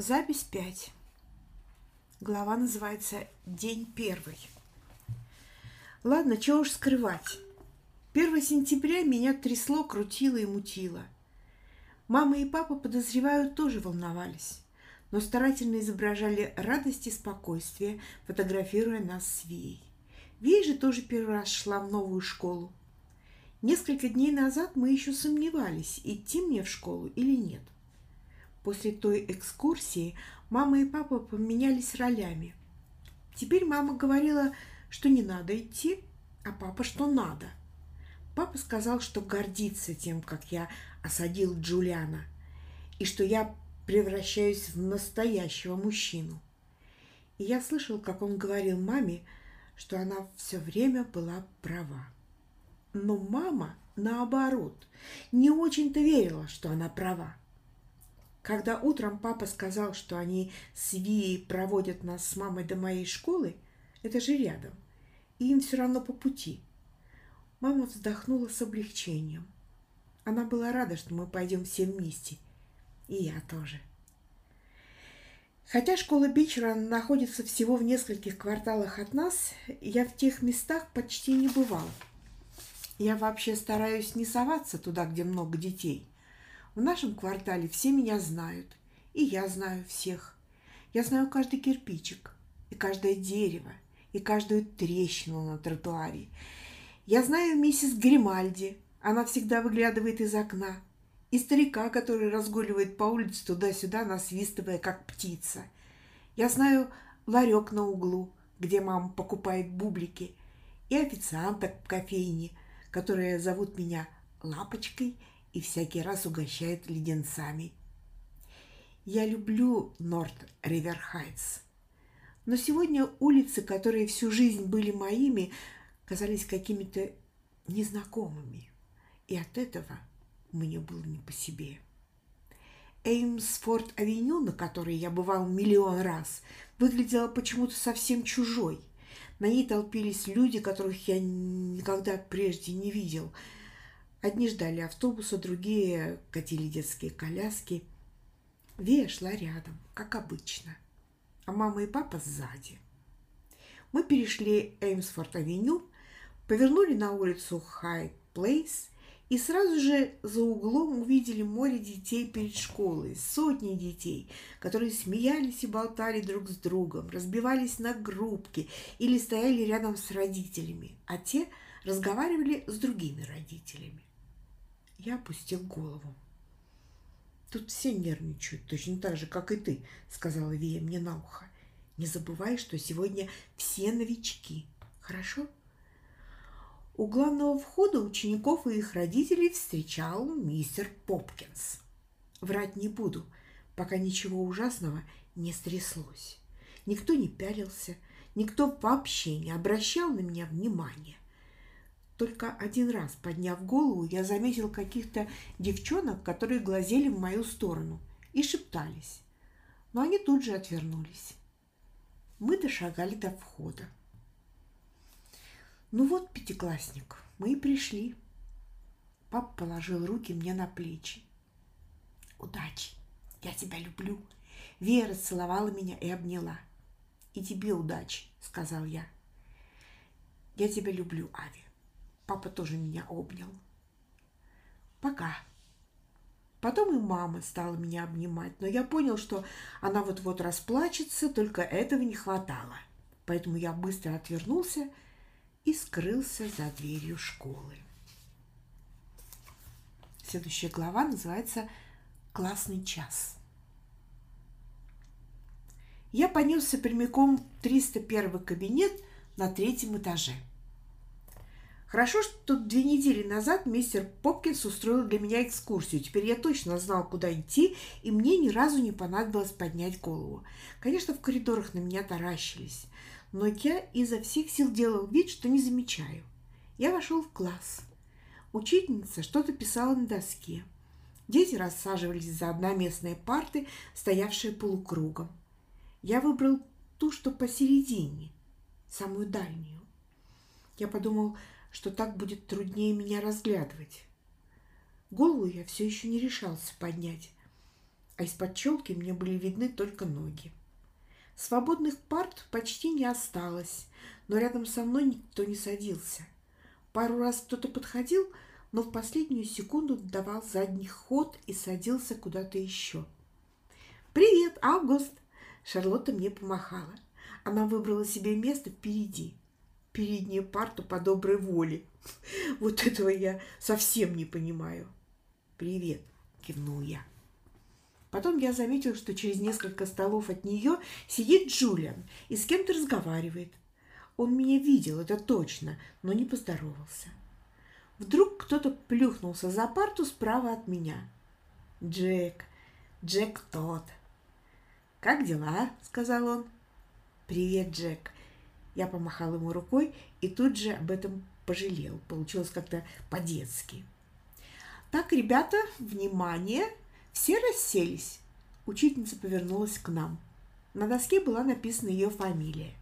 Запись 5. Глава называется «День первый». Ладно, чего уж скрывать. 1 сентября меня трясло, крутило и мутило. Мама и папа, подозревают, тоже волновались, но старательно изображали радость и спокойствие, фотографируя нас с Вией. Вия же тоже первый раз шла в новую школу. Несколько дней назад мы еще сомневались, идти мне в школу или нет – После той экскурсии мама и папа поменялись ролями. Теперь мама говорила, что не надо идти, а папа, что надо. Папа сказал, что гордится тем, как я осадил Джулиана, и что я превращаюсь в настоящего мужчину. И я слышал, как он говорил маме, что она все время была права. Но мама, наоборот, не очень-то верила, что она права. Когда утром папа сказал, что они с Вией проводят нас с мамой до моей школы, это же рядом, и им все равно по пути. Мама вздохнула с облегчением. Она была рада, что мы пойдем все вместе. И я тоже. Хотя школа Бичера находится всего в нескольких кварталах от нас, я в тех местах почти не бывал. Я вообще стараюсь не соваться туда, где много детей. В нашем квартале все меня знают, и я знаю всех. Я знаю каждый кирпичик, и каждое дерево, и каждую трещину на тротуаре. Я знаю миссис Гримальди, она всегда выглядывает из окна, и старика, который разгуливает по улице туда-сюда, насвистывая, как птица. Я знаю ларек на углу, где мама покупает бублики, и официанток в кофейне, которые зовут меня Лапочкой – и всякий раз угощает леденцами. Я люблю Норт Ривер Хайтс. Но сегодня улицы, которые всю жизнь были моими, казались какими-то незнакомыми. И от этого мне было не по себе. Эймсфорд-авеню, на которой я бывал миллион раз, выглядела почему-то совсем чужой. На ней толпились люди, которых я никогда прежде не видел – Одни ждали автобуса, другие катили детские коляски. Вея шла рядом, как обычно, а мама и папа сзади. Мы перешли Эймсфорд-авеню, повернули на улицу Хай-Плейс и сразу же за углом увидели море детей перед школой, сотни детей, которые смеялись и болтали друг с другом, разбивались на группки или стояли рядом с родителями, а те разговаривали с другими родителями. Я опустил голову. Тут все нервничают, точно так же, как и ты, сказала Вия мне на ухо. Не забывай, что сегодня все новички. Хорошо? У главного входа учеников и их родителей встречал мистер Попкинс. Врать не буду, пока ничего ужасного не стряслось. Никто не пялился, никто вообще не обращал на меня внимания. Только один раз, подняв голову, я заметил каких-то девчонок, которые глазели в мою сторону и шептались. Но они тут же отвернулись. Мы дошагали до входа. Ну вот, пятиклассник, мы и пришли. Папа положил руки мне на плечи. Удачи, я тебя люблю. Вера целовала меня и обняла. И тебе удачи, сказал я. Я тебя люблю, Ави. Папа тоже меня обнял. Пока. Потом и мама стала меня обнимать, но я понял, что она вот-вот расплачется, только этого не хватало. Поэтому я быстро отвернулся и скрылся за дверью школы. Следующая глава называется «Классный час». Я понесся прямиком в 301 кабинет на третьем этаже – Хорошо, что две недели назад мистер Попкинс устроил для меня экскурсию. Теперь я точно знал, куда идти, и мне ни разу не понадобилось поднять голову. Конечно, в коридорах на меня таращились, но я изо всех сил делал вид, что не замечаю. Я вошел в класс. Учительница что-то писала на доске. Дети рассаживались за одноместные парты, стоявшие полукругом. Я выбрал ту, что посередине, самую дальнюю. Я подумал, что так будет труднее меня разглядывать. Голову я все еще не решался поднять. а из-под челки мне были видны только ноги. Свободных парт почти не осталось, но рядом со мной никто не садился. Пару раз кто-то подходил, но в последнюю секунду давал задний ход и садился куда-то еще. «Привет, Август!» Шарлотта мне помахала. Она выбрала себе место впереди. Переднюю парту по доброй воле. Вот этого я совсем не понимаю. «Привет!» – кивнул я. Потом я заметил, что через несколько столов от нее сидит Джулиан и с кем-то разговаривает. Он меня видел, это точно, но не поздоровался. Вдруг кто-то плюхнулся за парту справа от меня. Джек, Джек тот. «Как дела?» – сказал он. «Привет, Джек». Я помахал ему рукой и тут же об этом пожалел. Получилось как-то по-детски. «Так, ребята, внимание!» Все расселись. Учительница повернулась к нам. На доске была написана ее фамилия.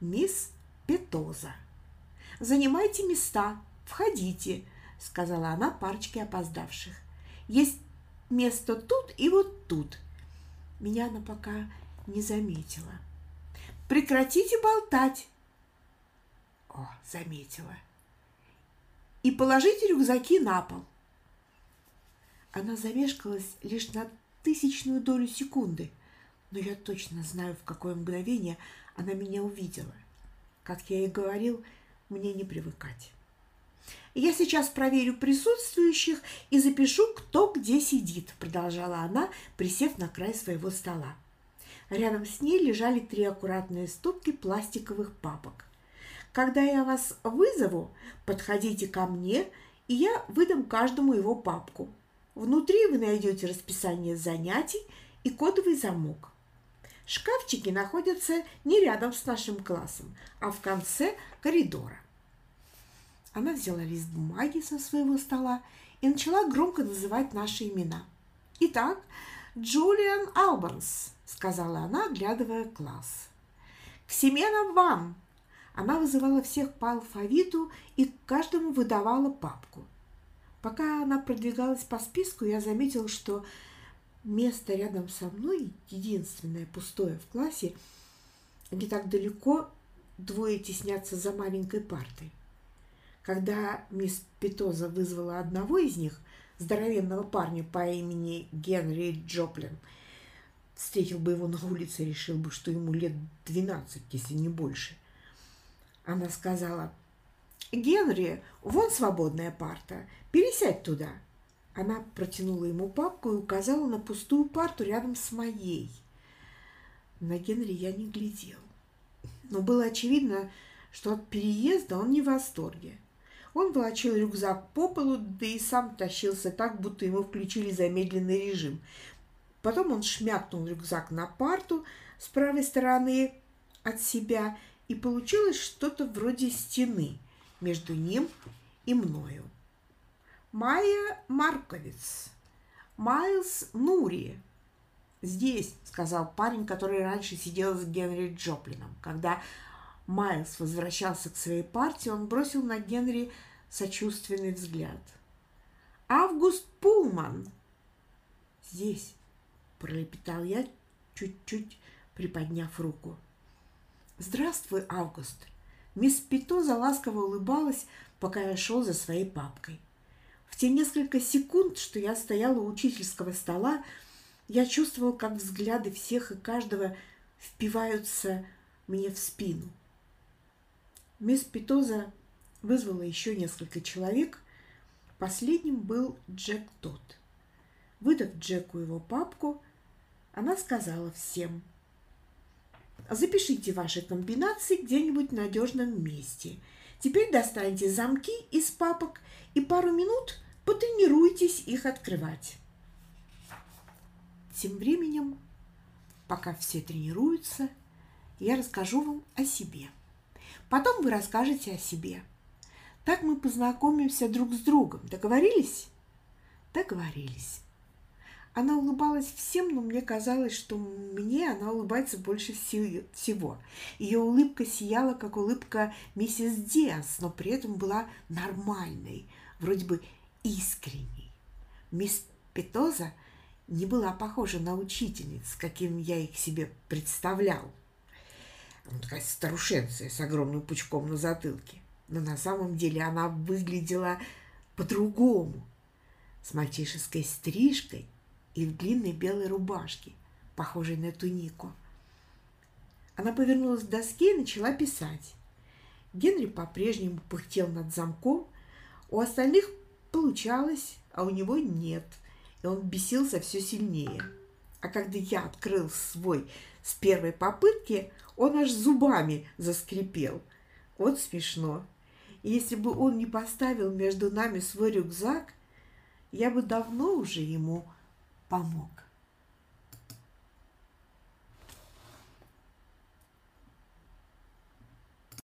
Мисс Петоза. «Занимайте места, входите», — сказала она парочке опоздавших. «Есть место тут и вот тут». Меня она пока не заметила. «Прекратите болтать!» О, заметила. «И положите рюкзаки на пол». Она замешкалась лишь на тысячную долю секунды, но я точно знаю, в какое мгновение она меня увидела. Как я и говорил, мне не привыкать. «Я сейчас проверю присутствующих и запишу, кто где сидит», – продолжала она, присев на край своего стола. Рядом с ней лежали три аккуратные стопки пластиковых папок. «Когда я вас вызову, подходите ко мне, и я выдам каждому его папку. Внутри вы найдете расписание занятий и кодовый замок. Шкафчики находятся не рядом с нашим классом, а в конце коридора. Она взяла лист бумаги со своего стола и начала громко называть наши имена. «Итак, Джулиан Албанс», — сказала она, оглядывая класс. «Ксимена Ван». Она вызывала всех по алфавиту и каждому выдавала папку – Пока она продвигалась по списку, я заметил, что место рядом со мной, единственное пустое в классе, не так далеко двое теснятся за маленькой партой. Когда мисс Питоза вызвала одного из них, здоровенного парня по имени Генри Джоплин, встретил бы его на улице, решил бы, что ему лет 12, если не больше. Она сказала – «Генри, вон свободная парта, пересядь туда». Она протянула ему папку и указала на пустую парту рядом с моей. На Генри я не глядел. Но было очевидно, что от переезда он не в восторге. Он волочил рюкзак по полу, да и сам тащился так, будто ему включили замедленный режим. Потом он шмякнул рюкзак на парту с правой стороны от себя, и получилось что-то вроде стены – между ним и мною. Майя Марковиц, Майлз Нури. Здесь, сказал парень, который раньше сидел с Генри Джоплином. Когда Майлз возвращался к своей партии, он бросил на Генри сочувственный взгляд. Август Пулман. Здесь, пролепетал я, чуть-чуть приподняв руку. Здравствуй, Август. Мисс Питоза ласково улыбалась, пока я шел за своей папкой. В те несколько секунд, что я стояла у учительского стола, я чувствовал, как взгляды всех и каждого впиваются мне в спину. Мисс Питоза вызвала еще несколько человек. Последним был Джек Тот. Выдав Джеку его папку, она сказала всем – Запишите ваши комбинации где-нибудь в надежном месте. Теперь достаньте замки из папок и пару минут потренируйтесь их открывать. Тем временем, пока все тренируются, я расскажу вам о себе. Потом вы расскажете о себе. Так мы познакомимся друг с другом. Договорились? Договорились. Она улыбалась всем, но мне казалось, что мне она улыбается больше всего. Ее улыбка сияла, как улыбка миссис Диас, но при этом была нормальной, вроде бы искренней. Мисс Петоза не была похожа на учительниц, каким я их себе представлял. Она такая старушенция с огромным пучком на затылке. Но на самом деле она выглядела по-другому. С мальчишеской стрижкой и в длинной белой рубашке, похожей на тунику. Она повернулась к доске и начала писать. Генри по-прежнему пыхтел над замком. У остальных получалось, а у него нет. И он бесился все сильнее. А когда я открыл свой с первой попытки, он аж зубами заскрипел. Вот смешно. И если бы он не поставил между нами свой рюкзак, я бы давно уже ему помог.